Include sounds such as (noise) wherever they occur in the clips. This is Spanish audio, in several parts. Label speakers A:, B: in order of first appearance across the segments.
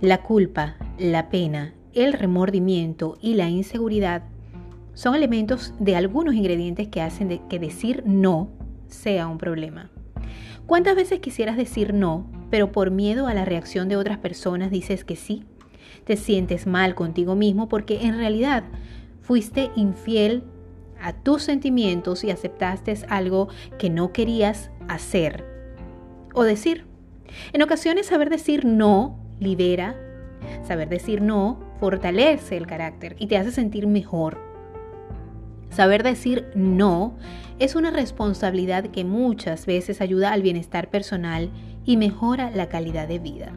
A: La culpa, la pena, el remordimiento y la inseguridad son elementos de algunos ingredientes que hacen que decir no sea un problema. ¿Cuántas veces quisieras decir no, pero por miedo a la reacción de otras personas dices que sí? Te sientes mal contigo mismo porque en realidad fuiste infiel a tus sentimientos y aceptaste algo que no querías hacer o decir. En ocasiones saber decir no libera, saber decir no fortalece el carácter y te hace sentir mejor. Saber decir no es una responsabilidad que muchas veces ayuda al bienestar personal y mejora la calidad de vida.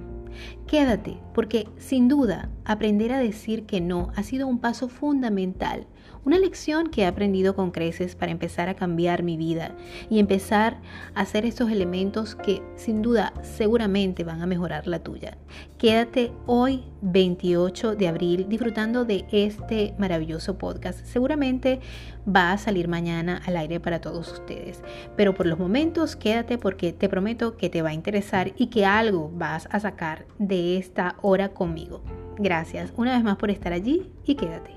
A: Quédate, porque sin duda aprender a decir que no ha sido un paso fundamental una lección que he aprendido con creces para empezar a cambiar mi vida y empezar a hacer estos elementos que sin duda seguramente van a mejorar la tuya. Quédate hoy 28 de abril disfrutando de este maravilloso podcast. Seguramente va a salir mañana al aire para todos ustedes. Pero por los momentos quédate porque te prometo que te va a interesar y que algo vas a sacar de esta hora conmigo. Gracias una vez más por estar allí y quédate.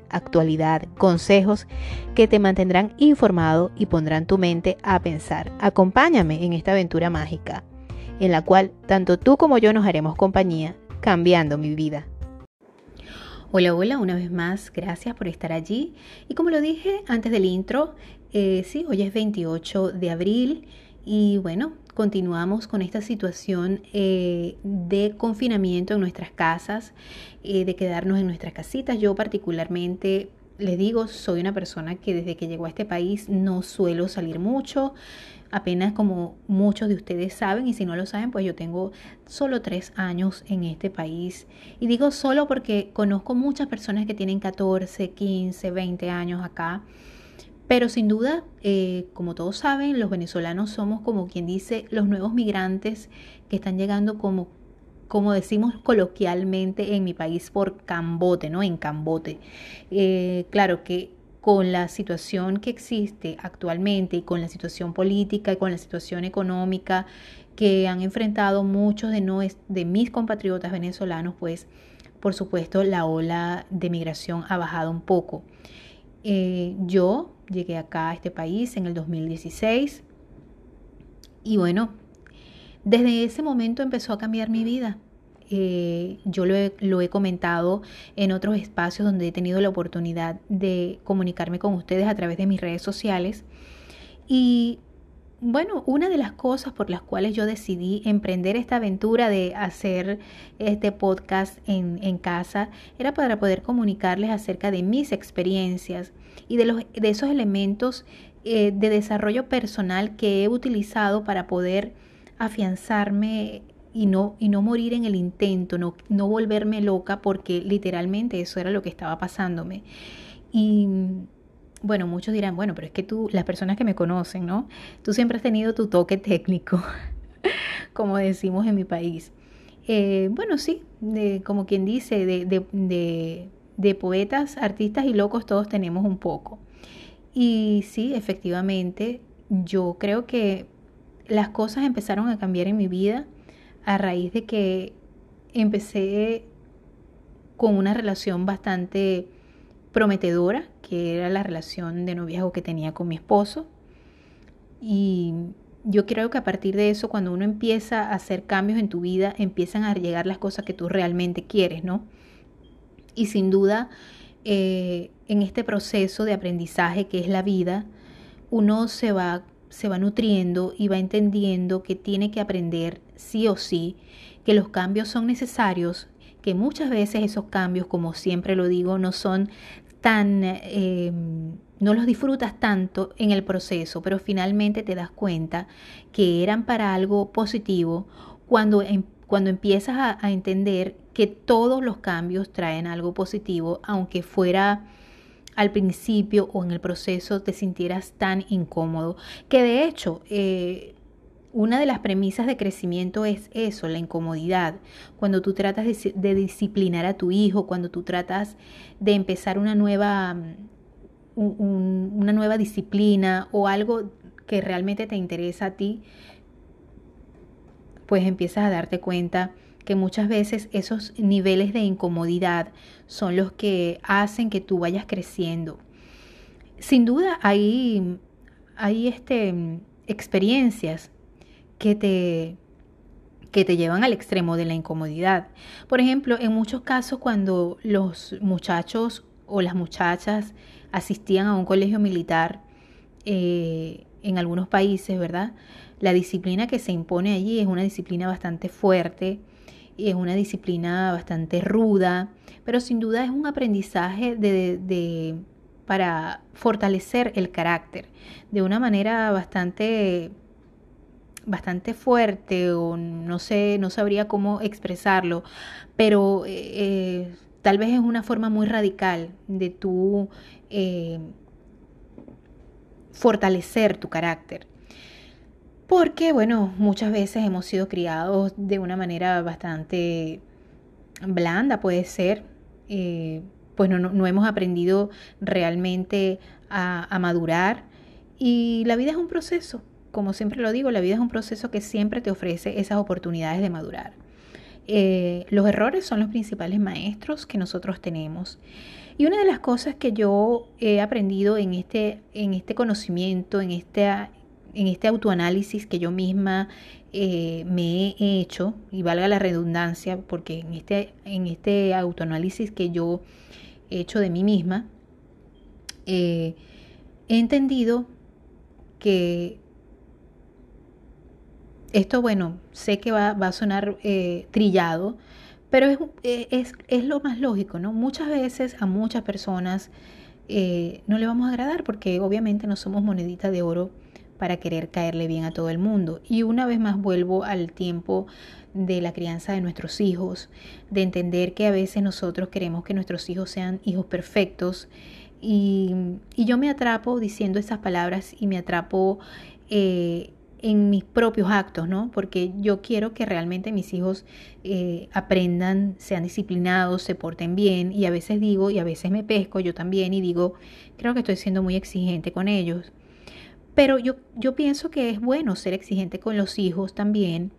A: actualidad, consejos que te mantendrán informado y pondrán tu mente a pensar. Acompáñame en esta aventura mágica, en la cual tanto tú como yo nos haremos compañía, cambiando mi vida. Hola, hola, una vez más, gracias por estar allí. Y como lo dije antes del intro, eh, sí, hoy es 28 de abril y bueno, continuamos con esta situación eh, de confinamiento en nuestras casas, eh, de quedarnos en nuestras casitas. Yo particularmente, les digo, soy una persona que desde que llegó a este país no suelo salir mucho. Apenas como muchos de ustedes saben, y si no lo saben, pues yo tengo solo tres años en este país. Y digo solo porque conozco muchas personas que tienen 14, 15, 20 años acá. Pero sin duda, eh, como todos saben, los venezolanos somos como quien dice los nuevos migrantes que están llegando como, como decimos coloquialmente en mi país por cambote, ¿no? En cambote. Eh, claro que con la situación que existe actualmente y con la situación política y con la situación económica que han enfrentado muchos de, no, de mis compatriotas venezolanos, pues por supuesto la ola de migración ha bajado un poco. Eh, yo llegué acá a este país en el 2016 y bueno, desde ese momento empezó a cambiar mi vida. Eh, yo lo he, lo he, comentado en otros espacios donde he tenido la oportunidad de comunicarme con ustedes a través de mis redes sociales. Y bueno, una de las cosas por las cuales yo decidí emprender esta aventura de hacer este podcast en, en casa era para poder comunicarles acerca de mis experiencias y de, los, de esos elementos eh, de desarrollo personal que he utilizado para poder afianzarme y no, y no morir en el intento, no, no volverme loca porque literalmente eso era lo que estaba pasándome. Y bueno, muchos dirán, bueno, pero es que tú, las personas que me conocen, ¿no? Tú siempre has tenido tu toque técnico, (laughs) como decimos en mi país. Eh, bueno, sí, como quien dice, de, de, de, poetas, artistas y locos todos tenemos un poco. Y sí, efectivamente, yo creo que las cosas empezaron a cambiar en mi vida a raíz de que empecé con una relación bastante prometedora, que era la relación de noviazgo que tenía con mi esposo. Y yo creo que a partir de eso, cuando uno empieza a hacer cambios en tu vida, empiezan a llegar las cosas que tú realmente quieres, ¿no? Y sin duda, eh, en este proceso de aprendizaje que es la vida, uno se va, se va nutriendo y va entendiendo que tiene que aprender sí o sí, que los cambios son necesarios que muchas veces esos cambios, como siempre lo digo, no son tan, eh, no los disfrutas tanto en el proceso, pero finalmente te das cuenta que eran para algo positivo cuando, em, cuando empiezas a, a entender que todos los cambios traen algo positivo, aunque fuera al principio o en el proceso te sintieras tan incómodo, que de hecho eh, una de las premisas de crecimiento es eso, la incomodidad. Cuando tú tratas de, disciplinar a tu hijo, cuando tú tratas de empezar una nueva, una nueva disciplina o algo que realmente te interesa a ti, pues empiezas a darte cuenta que muchas veces esos niveles de incomodidad son los que hacen que tú vayas creciendo. Sin duda hay, hay este, experiencias que te, que te llevan al extremo de la incomodidad. Por ejemplo, en muchos casos cuando los muchachos o las muchachas asistían a un colegio militar eh, en algunos países, ¿verdad? La disciplina que se impone allí es una disciplina bastante fuerte, es una disciplina bastante ruda, pero sin duda es un aprendizaje de, para fortalecer el carácter de una manera bastante bastante fuerte o no sé, no sabría cómo expresarlo, pero eh, eh, tal vez es una forma muy radical de tú eh, fortalecer tu carácter. Porque, bueno, muchas veces hemos sido criados de una manera bastante blanda, puede ser. Eh, pues no, no, hemos aprendido realmente a, madurar. Y la vida es un proceso, como siempre lo digo, la vida es un proceso que siempre te ofrece esas oportunidades de madurar. Eh, los errores son los principales maestros que nosotros tenemos. Y una de las cosas que yo he aprendido en este, en este conocimiento, en esta en este autoanálisis que yo misma eh, me he hecho, y valga la redundancia, porque en este, en este autoanálisis que yo he hecho de mí misma, eh, he entendido que esto, bueno, sé que va, a sonar eh, trillado, pero es, es, es, lo más lógico, ¿no? Muchas veces a muchas personas no le vamos a agradar porque obviamente no somos monedita de oro para querer caerle bien a todo el mundo. Y una vez más vuelvo al tiempo de la crianza de nuestros hijos, de entender que a veces nosotros queremos que nuestros hijos sean hijos perfectos. Y, yo me atrapo diciendo esas palabras y me atrapo eh, en mis propios actos, ¿no? Porque yo quiero que realmente mis hijos eh, aprendan, sean disciplinados, se porten bien y a veces digo y a veces me pesco yo también y digo, creo que estoy siendo muy exigente con ellos. Pero yo, yo pienso que es bueno ser exigente con los hijos también,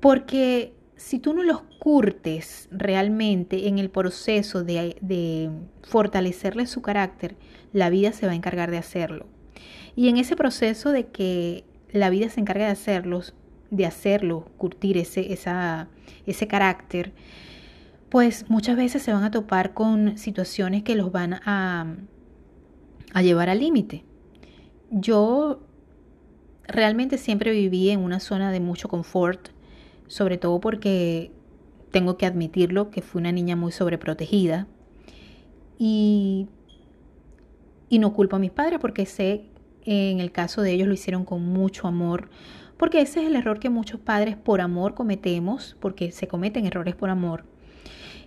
A: porque si tú no los curtes realmente en el proceso de, fortalecerles su carácter, la vida se va a encargar de hacerlo. Y en ese proceso de que la vida se encarga de hacerlos, de hacerlo, curtir ese, esa, ese carácter, pues muchas veces se van a topar con situaciones que los van a, a llevar al límite. Yo realmente siempre viví en una zona de mucho confort, sobre todo porque tengo que admitirlo que fui una niña muy sobreprotegida y, y no culpo a mis padres porque sé en el caso de ellos lo hicieron con mucho amor, porque ese es el error que muchos padres por amor cometemos, porque se cometen errores por amor.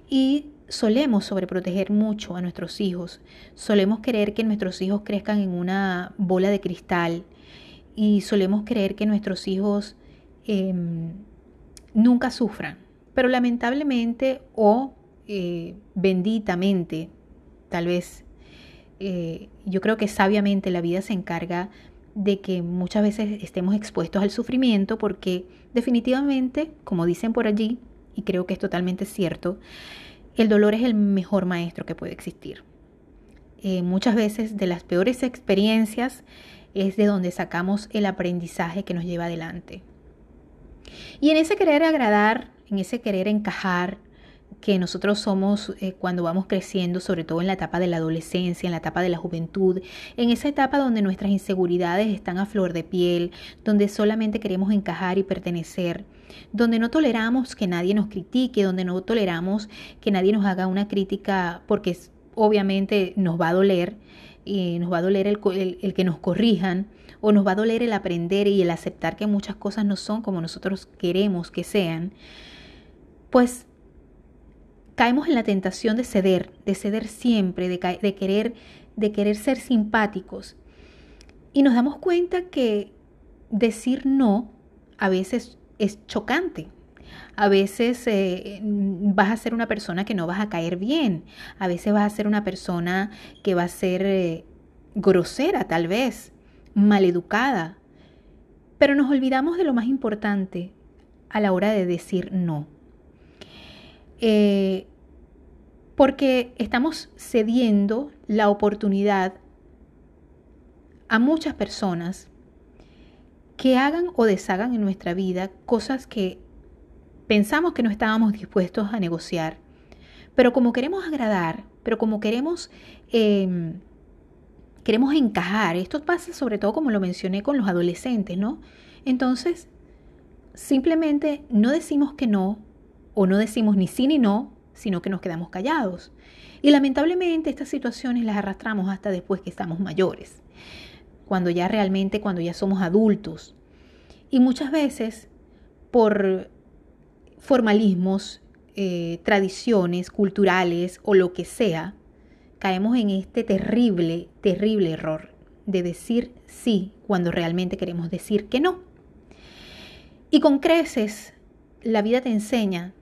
A: Y solemos sobreproteger mucho a nuestros hijos, solemos querer que nuestros hijos crezcan en una bola de cristal y solemos creer que nuestros hijos em, nunca sufran. Pero lamentablemente o eh, benditamente, tal vez, eh, yo creo que sabiamente la vida se encarga de que muchas veces estemos expuestos al sufrimiento porque definitivamente, como dicen por allí, y creo que es totalmente cierto, el dolor es el mejor maestro que puede existir. Eh, muchas veces de las peores experiencias es de donde sacamos el aprendizaje que nos lleva adelante. Y en ese querer agradar, en ese querer encajar, que nosotros somos eh, cuando vamos creciendo, sobre todo en la etapa de la adolescencia, en la etapa de la juventud, en esa etapa donde nuestras inseguridades están a flor de piel, donde solamente queremos encajar y pertenecer, donde no toleramos que nadie nos critique, donde no toleramos que nadie nos haga una crítica porque obviamente nos va a doler, y nos va a doler el, el, que nos corrijan, o nos va a doler el aprender y el aceptar que muchas cosas no son como nosotros queremos que sean, pues caemos en la tentación de ceder, de ceder siempre, de, querer, de querer ser simpáticos. Y nos damos cuenta que decir no a veces es chocante. A veces eh, vas a ser una persona que no vas a caer bien. A veces vas a ser una persona que va a ser eh, grosera tal vez, maleducada. Pero nos olvidamos de lo más importante a la hora de decir no. Eh, porque estamos cediendo la oportunidad a muchas personas que hagan o deshagan en nuestra vida cosas que pensamos que no estábamos dispuestos a negociar. Pero como queremos agradar, pero como queremos, em, queremos encajar, esto pasa sobre todo como lo mencioné con los adolescentes, ¿no? Entonces, simplemente no decimos que no, o no decimos ni sí ni no, sino que nos quedamos callados. Y lamentablemente estas situaciones las arrastramos hasta después que estamos mayores cuando ya realmente, cuando ya somos adultos. Y muchas veces por formalismos, eh, tradiciones culturales o lo que sea, caemos en este terrible, terrible error de decir sí cuando realmente queremos decir que no. Y con creces, la vida te enseña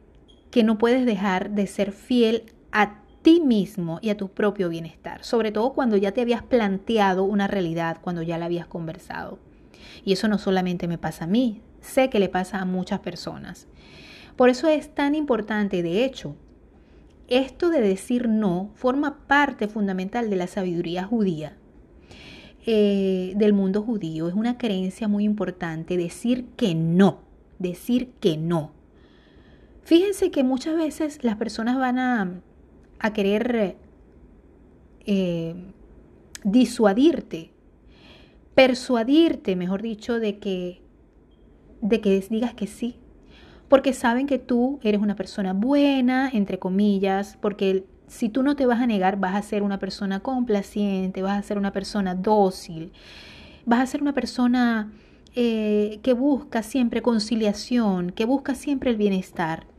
A: que no puedes dejar de ser fiel a ti mismo y a tu propio bienestar, sobre todo cuando ya te habías planteado una realidad, cuando ya la habías conversado. Y eso no solamente me pasa a mí, sé que le pasa a muchas personas. Por eso es tan importante, de hecho, esto de decir no forma parte fundamental de la sabiduría judía, eh, del mundo judío. Es una creencia muy importante decir que no, decir que no. Fíjense que muchas veces las personas van a a querer eh, disuadirte, persuadirte, mejor dicho, de que, de que digas que sí. Porque saben que tú eres una persona buena, entre comillas, porque si tú no te vas a negar, vas a ser una persona complaciente, vas a ser una persona dócil, vas a ser una persona eh, que busca siempre conciliación, que busca siempre el bienestar.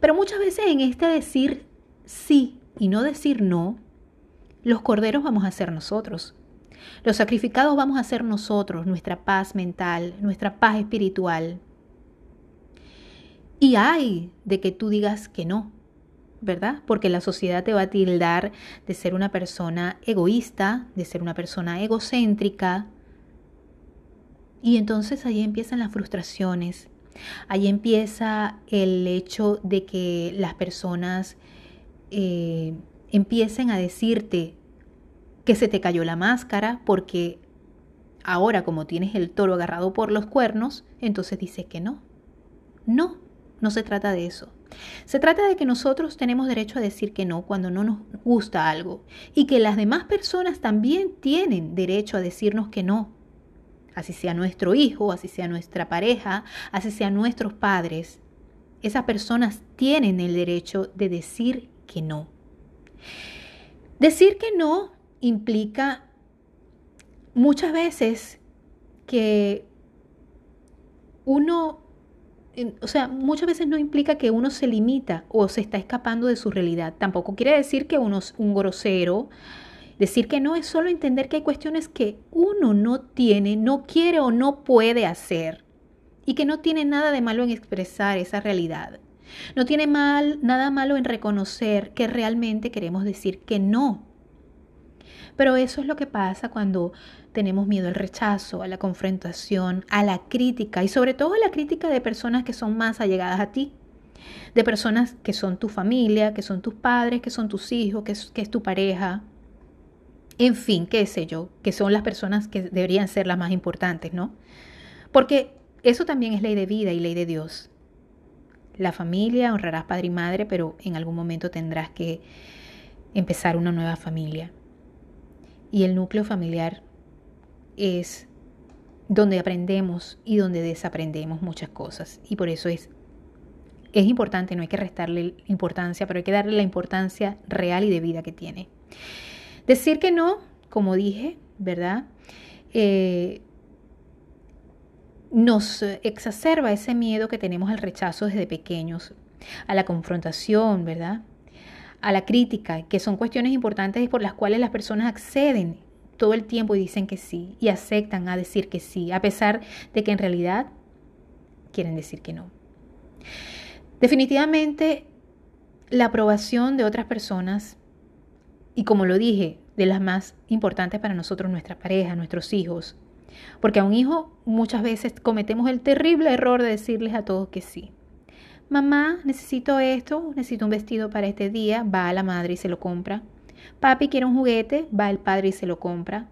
A: Pero muchas veces en este decir sí y no decir no, los corderos vamos a ser nosotros. Los sacrificados vamos a ser nosotros, nuestra paz mental, nuestra paz espiritual. Y hay de que tú digas que no, ¿verdad? Porque la sociedad te va a tildar de ser una persona egoísta, de ser una persona egocéntrica. Y entonces ahí empiezan las frustraciones. Ahí empieza el hecho de que las personas eh, empiecen a decirte que se te cayó la máscara porque ahora como tienes el toro agarrado por los cuernos, entonces dices que no. No, no se trata de eso. Se trata de que nosotros tenemos derecho a decir que no cuando no nos gusta algo y que las demás personas también tienen derecho a decirnos que no. Así sea nuestro hijo, así sea nuestra pareja, así sean nuestros padres. Esas personas tienen el derecho de decir que no. Decir que no implica muchas veces que uno, o sea, muchas veces no implica que uno se limita o se está escapando de su realidad. Tampoco quiere decir que uno es un grosero. Decir que no es solo entender que hay cuestiones que uno no tiene, no quiere o no puede hacer y que no tiene nada de malo en expresar esa realidad. No tiene mal, nada malo en reconocer que realmente queremos decir que no. Pero eso es lo que pasa cuando tenemos miedo al rechazo, a la confrontación, a la crítica y sobre todo a la crítica de personas que son más allegadas a ti, de personas que son tu familia, que son tus padres, que son tus hijos, que es, que es tu pareja, en fin, qué sé yo, que son las personas que deberían ser las más importantes, ¿no? Porque eso también es ley de vida y ley de Dios la familia, honrarás padre y madre, pero en algún momento tendrás que empezar una nueva familia. Y el núcleo familiar es donde aprendemos y donde desaprendemos muchas cosas. Y por eso es, es importante, no hay que restarle importancia, pero hay que darle la importancia real y de vida que tiene. Decir que no, como dije, ¿verdad? Eh, nos exacerba ese miedo que tenemos al rechazo desde pequeños, a la confrontación, ¿verdad? A la crítica, que son cuestiones importantes por las cuales las personas acceden todo el tiempo y dicen que sí, y aceptan a decir que sí, a pesar de que en realidad quieren decir que no. Definitivamente, la aprobación de otras personas, y como lo dije, de las más importantes para nosotros, nuestra pareja, nuestros hijos, porque a un hijo muchas veces cometemos el terrible error de decirles a todos que sí. Mamá, necesito esto, necesito un vestido para este día, va a la madre y se lo compra. Papi quiere un juguete, va el padre y se lo compra.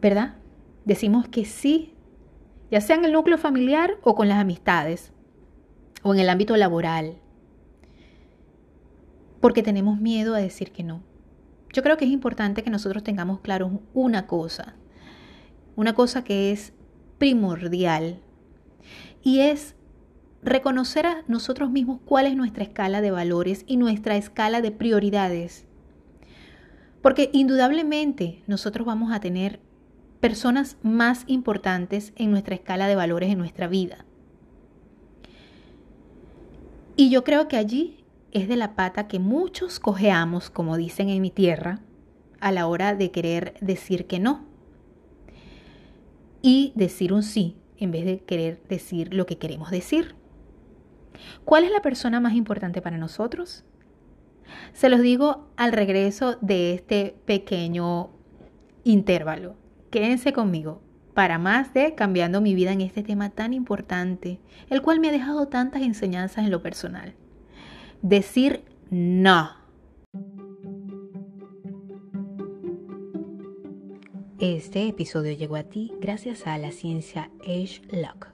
A: ¿Verdad? Decimos que sí, ya sea en el núcleo familiar o con las amistades o en el ámbito laboral, porque tenemos miedo a decir que no. Yo creo que es importante que nosotros tengamos claro una cosa, una cosa que es primordial, y es reconocer a nosotros mismos cuál es nuestra escala de valores y nuestra escala de prioridades. Porque indudablemente nosotros vamos a tener personas más importantes en nuestra escala de valores en nuestra vida. Y yo creo que allí es de la pata que muchos cojeamos, como dicen en mi tierra, a la hora de querer decir que no. Y decir un sí en vez de querer decir lo que queremos decir. ¿Cuál es la persona más importante para nosotros? Se los digo al regreso de este pequeño intervalo. Quédense conmigo para más de cambiando mi vida en este tema tan importante, el cual me ha dejado tantas enseñanzas en lo personal. Decir no. Este episodio llegó a ti gracias a la ciencia Age Lock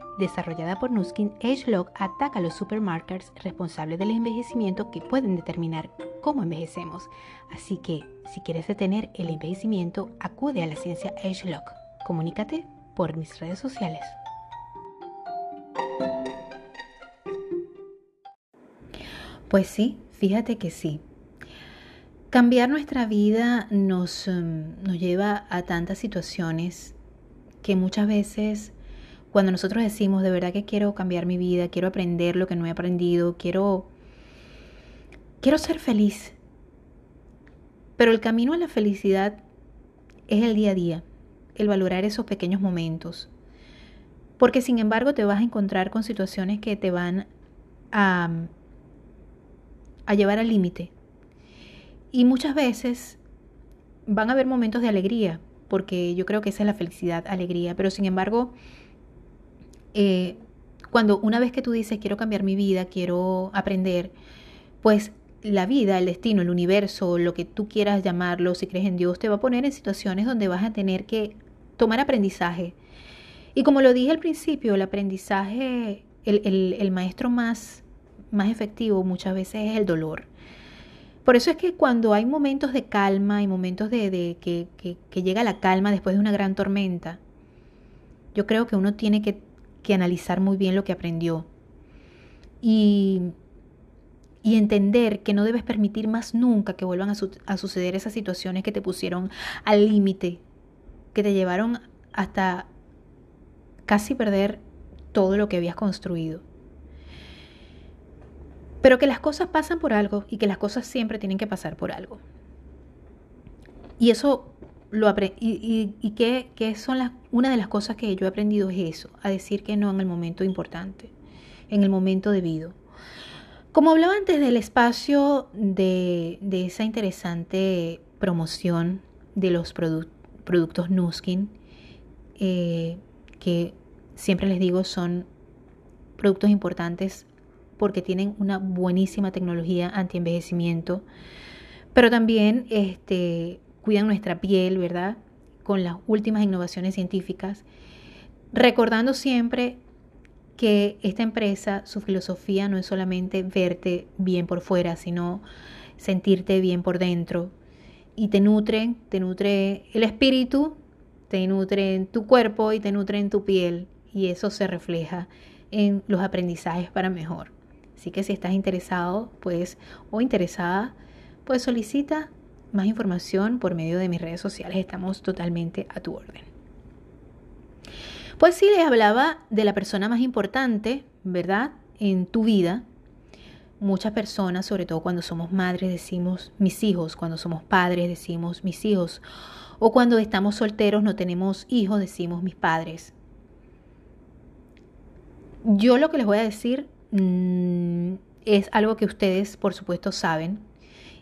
A: desarrollada por Nuskin, AgeLog ataca a los supermarkers responsables del envejecimiento que pueden determinar cómo envejecemos. Así que, si quieres detener el envejecimiento, acude a la ciencia AgeLog. Comunícate por mis redes sociales. Pues sí, fíjate que sí. Cambiar nuestra vida nos, em, nos lleva a tantas situaciones que muchas veces cuando nosotros decimos, de verdad que quiero cambiar mi vida, quiero aprender lo que no he aprendido, quiero, quiero ser feliz. Pero el camino a la felicidad es el día a día, el valorar esos pequeños momentos. Porque sin embargo te vas a encontrar con situaciones que te van a, a llevar al límite. Y muchas veces van a haber momentos de alegría, porque yo creo que esa es la felicidad, alegría. Pero sin embargo, eh, cuando una vez que tú dices quiero cambiar mi vida, quiero aprender, pues la vida, el destino, el universo, lo que tú quieras llamarlo, si crees en Dios, te va a poner en situaciones donde vas a tener que tomar aprendizaje. Y como lo dije al principio, el aprendizaje, el, maestro más, más efectivo muchas veces es el dolor. Por eso es que cuando hay momentos de calma y momentos de, que, que llega la calma después de una gran tormenta, yo creo que uno tiene que que analizar muy bien lo que aprendió y, y entender que no debes permitir más nunca que vuelvan a, a suceder esas situaciones que te pusieron al límite, que te llevaron hasta casi perder todo lo que habías construido. Pero que las cosas pasan por algo y que las cosas siempre tienen que pasar por algo. Y eso lo y, y, qué, son las, una de las cosas que yo he aprendido es eso, a decir que no en el momento importante, en el momento debido. Como hablaba antes del espacio de, esa interesante promoción de los productos Nuskin, eh, que siempre les digo son productos importantes porque tienen una buenísima tecnología anti-envejecimiento, pero también este, cuidan nuestra piel, ¿verdad? Con las últimas innovaciones científicas, recordando siempre que esta empresa, su filosofía no es solamente verte bien por fuera, sino sentirte bien por dentro. Y te nutre, te nutre el espíritu, te nutre en tu cuerpo y te nutre en tu piel. Y eso se refleja en los aprendizajes para mejor. Así que si estás interesado, pues, o interesada, pues solicita más información por medio de mis redes sociales. Estamos totalmente a tu orden. Pues sí, les hablaba de la persona más importante, ¿verdad? En tu vida. Muchas personas, sobre todo cuando somos madres, decimos mis hijos, cuando somos padres decimos mis hijos, o cuando estamos solteros no tenemos hijos decimos mis padres. Yo lo que les voy a decir mm, es algo que ustedes, por supuesto, saben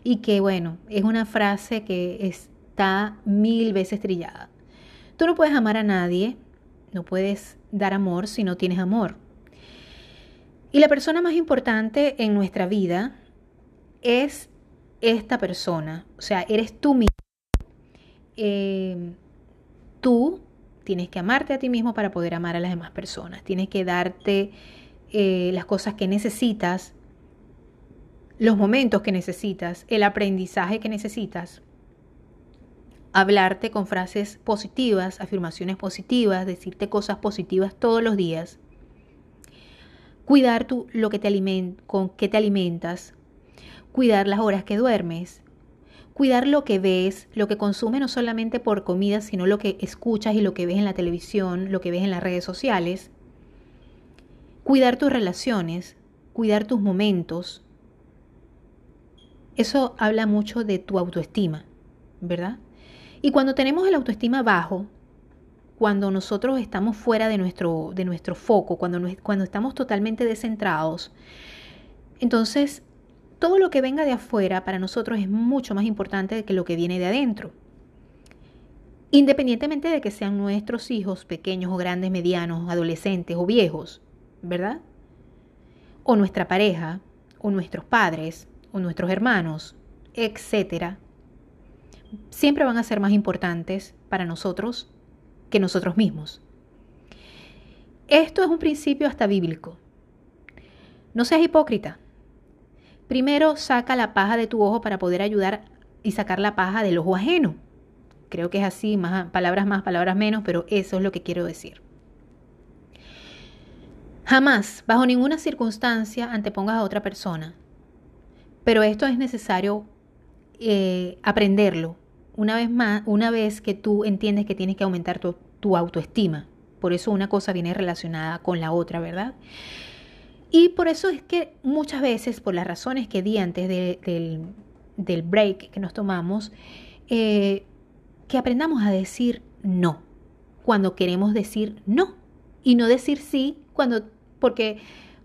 A: y que, bueno, es una frase que está mil veces trillada. Tú no puedes amar a nadie, no puedes dar amor si no tienes amor. Y la persona más importante en nuestra vida es esta persona, o sea, eres tú mismo. Eh, tú Tienes que amarte a ti mismo para poder amar a las demás personas. Tienes que darte eh, las cosas que necesitas, los momentos que necesitas, el aprendizaje que necesitas. Hablarte con frases positivas, afirmaciones positivas, decirte cosas positivas todos los días. Cuidar tu, lo que te con qué te alimentas. Cuidar las horas que duermes cuidar lo que ves, lo que consumes no solamente por comida, sino lo que escuchas y lo que ves en la televisión, lo que ves en las redes sociales. Cuidar tus relaciones, cuidar tus momentos. Eso habla mucho de tu autoestima, ¿verdad? Y cuando tenemos el autoestima bajo, cuando nosotros estamos fuera de nuestro, de nuestro foco, cuando, cuando estamos totalmente descentrados, entonces todo lo que venga de afuera para nosotros es mucho más importante que lo que viene de adentro. Independientemente de que sean nuestros hijos pequeños o grandes, medianos, adolescentes o viejos, ¿verdad? O nuestra pareja, o nuestros padres, o nuestros hermanos, etcétera, siempre van a ser más importantes para nosotros que nosotros mismos. Esto es un principio hasta bíblico. No seas hipócrita. Primero saca la paja de tu ojo para poder ayudar y sacar la paja del ojo ajeno. Creo que es así, más, palabras más, palabras menos, pero eso es lo que quiero decir. Jamás, bajo ninguna circunstancia, antepongas a otra persona. Pero esto es necesario eh, aprenderlo. Una vez más, una vez que tú entiendes que tienes que aumentar tu, autoestima. Por eso una cosa viene relacionada con la otra, ¿verdad? Y por eso es que muchas veces, por las razones que di antes del, break que nos tomamos, eh, que aprendamos a decir no cuando queremos decir no y no decir sí cuando porque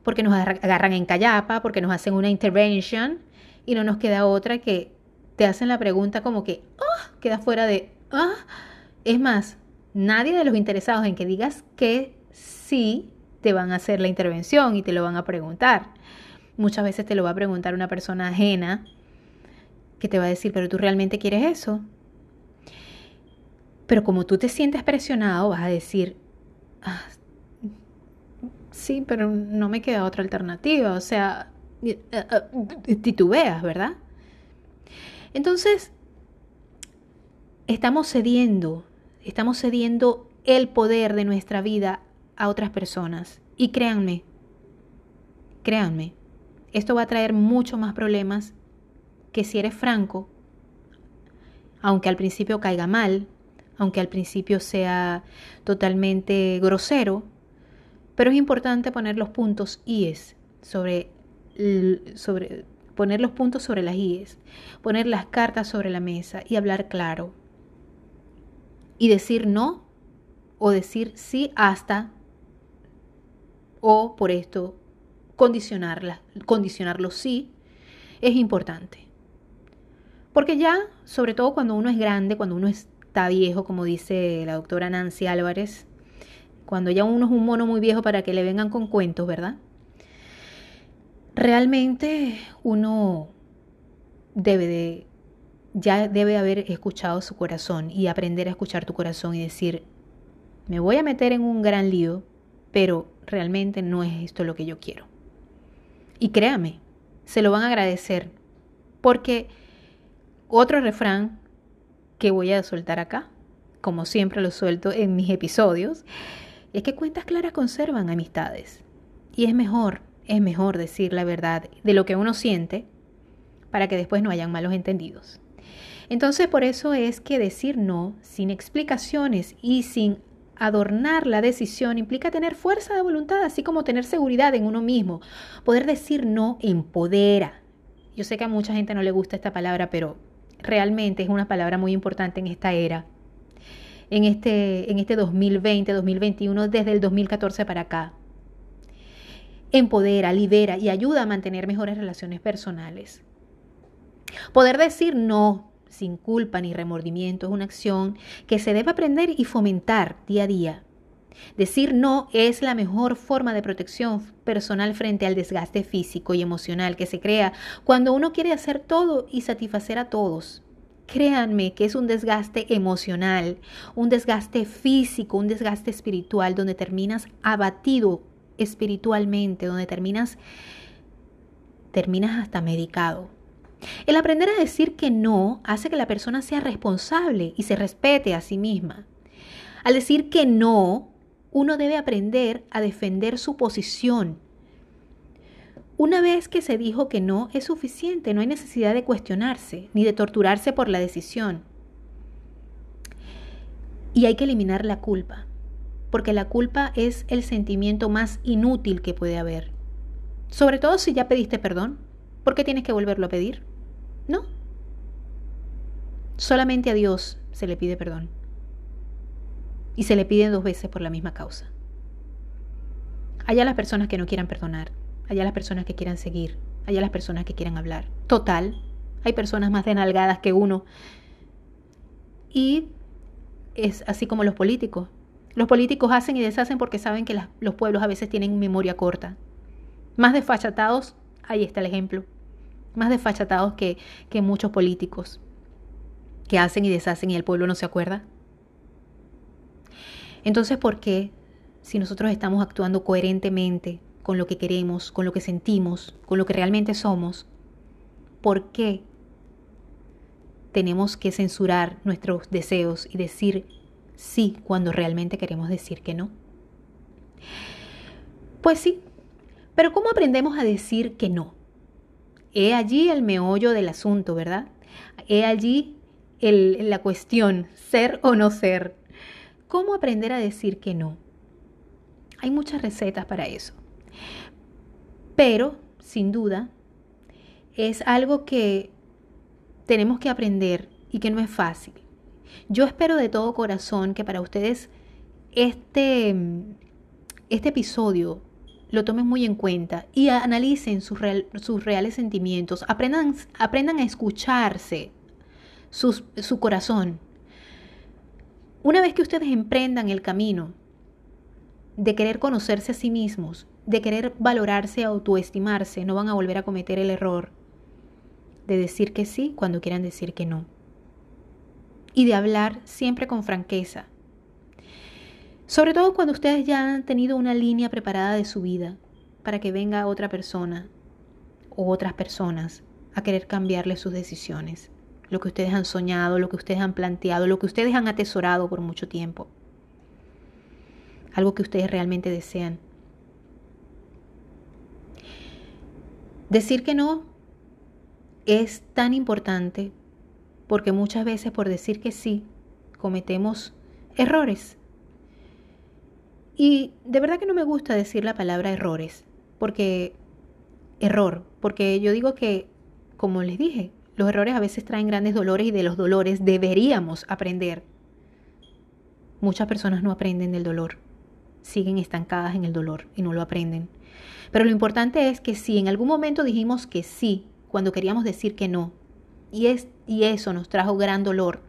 A: porque nos agarran en callapa, porque nos hacen una intervention y no nos queda otra que te hacen la pregunta como que oh, queda fuera de ah. Es más, nadie de los interesados en que digas que sí te van a hacer la intervención y te lo van a preguntar. Muchas veces te lo va a preguntar una persona ajena que te va a decir, pero tú realmente quieres eso. Pero como tú te sientes presionado, vas a decir, ah, sí, pero no me queda otra alternativa. O sea, eh, eh, titubeas, ¿verdad? Entonces, estamos cediendo, estamos cediendo el poder de nuestra vida a otras personas. Y créanme, créanme, esto va a traer mucho más problemas que si eres franco, aunque al principio caiga mal, aunque al principio sea totalmente grosero, pero es importante poner los puntos IES sobre, sobre poner los puntos sobre las IES, poner las cartas sobre la mesa y hablar claro. Y decir no o decir sí hasta o por esto condicionarla, condicionarlo sí es importante. Porque ya, sobre todo cuando uno es grande, cuando uno está viejo, como dice la doctora Nancy Álvarez, cuando ya uno es un mono muy viejo para que le vengan con cuentos, ¿verdad? Realmente uno debe de ya debe haber escuchado su corazón y aprender a escuchar tu corazón y decir, me voy a meter en un gran lío, pero realmente no es esto lo que yo quiero. Y créame, se lo van a agradecer, porque otro refrán que voy a soltar acá, como siempre lo suelto en mis episodios, es que cuentas claras conservan amistades. Y es mejor, es mejor decir la verdad de lo que uno siente para que después no hayan malos entendidos. Entonces por eso es que decir no sin explicaciones y sin adornar la decisión implica tener fuerza de voluntad, así como tener seguridad en uno mismo. Poder decir no empodera. Yo sé que a mucha gente no le gusta esta palabra, pero realmente es una palabra muy importante en esta era. En este, en este 2020, 2021, desde el 2014 para acá. Empodera, libera y ayuda a mantener mejores relaciones personales. Poder decir no sin culpa ni remordimiento es una acción que se debe aprender y fomentar día a día. Decir no es la mejor forma de protección personal frente al desgaste físico y emocional que se crea cuando uno quiere hacer todo y satisfacer a todos. Créanme que es un desgaste emocional, un desgaste físico, un desgaste espiritual, donde terminas abatido espiritualmente, donde terminas, terminas hasta medicado. El aprender a decir que no hace que la persona sea responsable y se respete a sí misma. Al decir que no, uno debe aprender a defender su posición. Una vez que se dijo que no, es suficiente, no hay necesidad de cuestionarse ni de torturarse por la decisión. Y hay que eliminar la culpa, porque la culpa es el sentimiento más inútil que puede haber. Sobre todo si ya pediste perdón, ¿por qué tienes que volverlo a pedir? No. Solamente a Dios se le pide perdón y se le piden dos veces por la misma causa. Allá las personas que no quieran perdonar, allá las personas que quieran seguir, allá las personas que quieran hablar. Total, hay personas más denalgadas que uno. Y es así como los políticos. Los políticos hacen y deshacen porque saben que los pueblos a veces tienen memoria corta. Más desfachatados, ahí está el ejemplo. Más desfachatados que, que muchos políticos que hacen y deshacen y el pueblo no se acuerda. Entonces, ¿por qué si nosotros estamos actuando coherentemente con lo que queremos, con lo que sentimos, con lo que realmente somos, ¿por qué tenemos que censurar nuestros deseos y decir sí cuando realmente queremos decir que no? Pues sí, pero ¿cómo aprendemos a decir que no? He allí el meollo del asunto, ¿verdad? He allí la cuestión, ser o no ser. ¿Cómo aprender a decir que no? Hay muchas recetas para eso. Pero, sin duda, es algo que tenemos que aprender y que no es fácil. Yo espero de todo corazón que para ustedes este, este episodio lo tomen muy en cuenta y analicen sus, sus reales sentimientos, aprendan, aprendan a escucharse, su corazón, una vez que ustedes emprendan el camino de querer conocerse a sí mismos, de querer valorarse, autoestimarse, no van a volver a cometer el error de decir que sí cuando quieran decir que no. Y de hablar siempre con franqueza. Sobre todo cuando ustedes ya han tenido una línea preparada de su vida para que venga otra persona o otras personas a querer cambiarle sus decisiones lo que ustedes han soñado, lo que ustedes han planteado, lo que ustedes han atesorado por mucho tiempo. Algo que ustedes realmente desean. Decir que no es tan importante porque muchas veces por decir que sí cometemos errores. Y de verdad que no me gusta decir la palabra errores, porque error, porque yo digo que, como les dije, los errores a veces traen grandes dolores y de los dolores deberíamos aprender. Muchas personas no aprenden del dolor, siguen estancadas en el dolor y no lo aprenden. Pero lo importante es que si en algún momento dijimos que sí, cuando queríamos decir que no, y, es, y eso nos trajo gran dolor,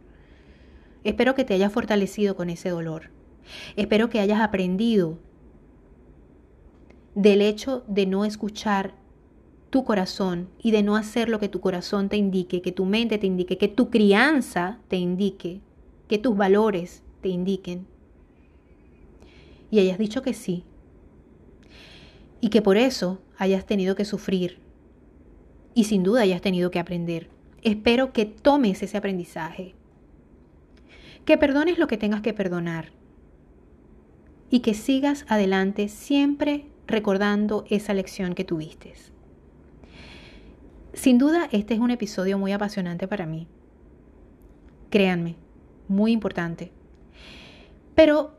A: espero que te hayas fortalecido con ese dolor. Espero que hayas aprendido del hecho de no escuchar tu corazón y de no hacer lo que tu corazón te indique, que tu mente te indique, que tu crianza te indique, que tus valores te indiquen. Y hayas dicho que sí. Y que por eso hayas tenido que sufrir. Y sin duda hayas tenido que aprender. Espero que tomes ese aprendizaje. Que perdones lo que tengas que perdonar. Y que sigas adelante siempre recordando esa lección que tuviste. Sin duda, este es un episodio muy apasionante para mí. Créanme, muy importante. Pero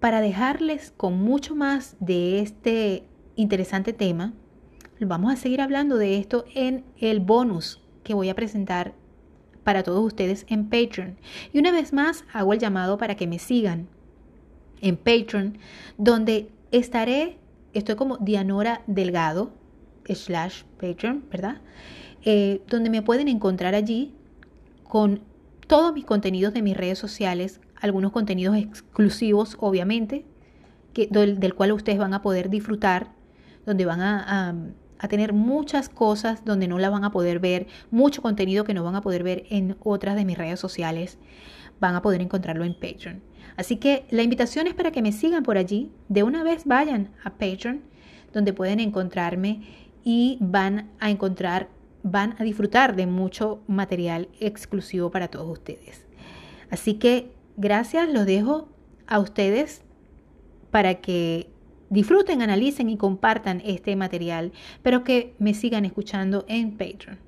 A: para dejarles con mucho más de este interesante tema, vamos a seguir hablando de esto en el bonus que voy a presentar para todos ustedes en Patreon. Y una vez más hago el llamado para que me sigan en Patreon, donde estaré, estoy como Dianora Delgado, slash Patreon, ¿verdad? Eh, donde me pueden encontrar allí con todos mis contenidos de mis redes sociales, algunos contenidos exclusivos, obviamente, que, del, cual ustedes van a poder disfrutar, donde van a, a, tener muchas cosas donde no las van a poder ver, mucho contenido que no van a poder ver en otras de mis redes sociales, van a poder encontrarlo en Patreon. Así que la invitación es para que me sigan por allí, de una vez vayan a Patreon, donde pueden encontrarme y van a encontrar, van a disfrutar de mucho material exclusivo para todos ustedes. Así que gracias, los dejo a ustedes para que disfruten, analicen y compartan este material, pero que me sigan escuchando en Patreon.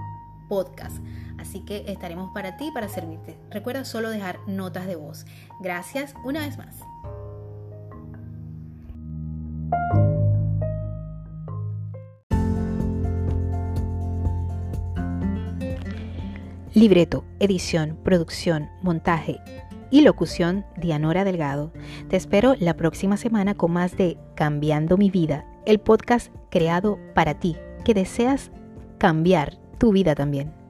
A: podcast. Así que estaremos para ti, para servirte. Recuerda solo dejar notas de voz. Gracias una vez más. Libreto, edición, producción, montaje y locución Dianora Delgado. Te espero la próxima semana con más de Cambiando mi vida, el podcast creado para ti, que deseas cambiar tu vida también.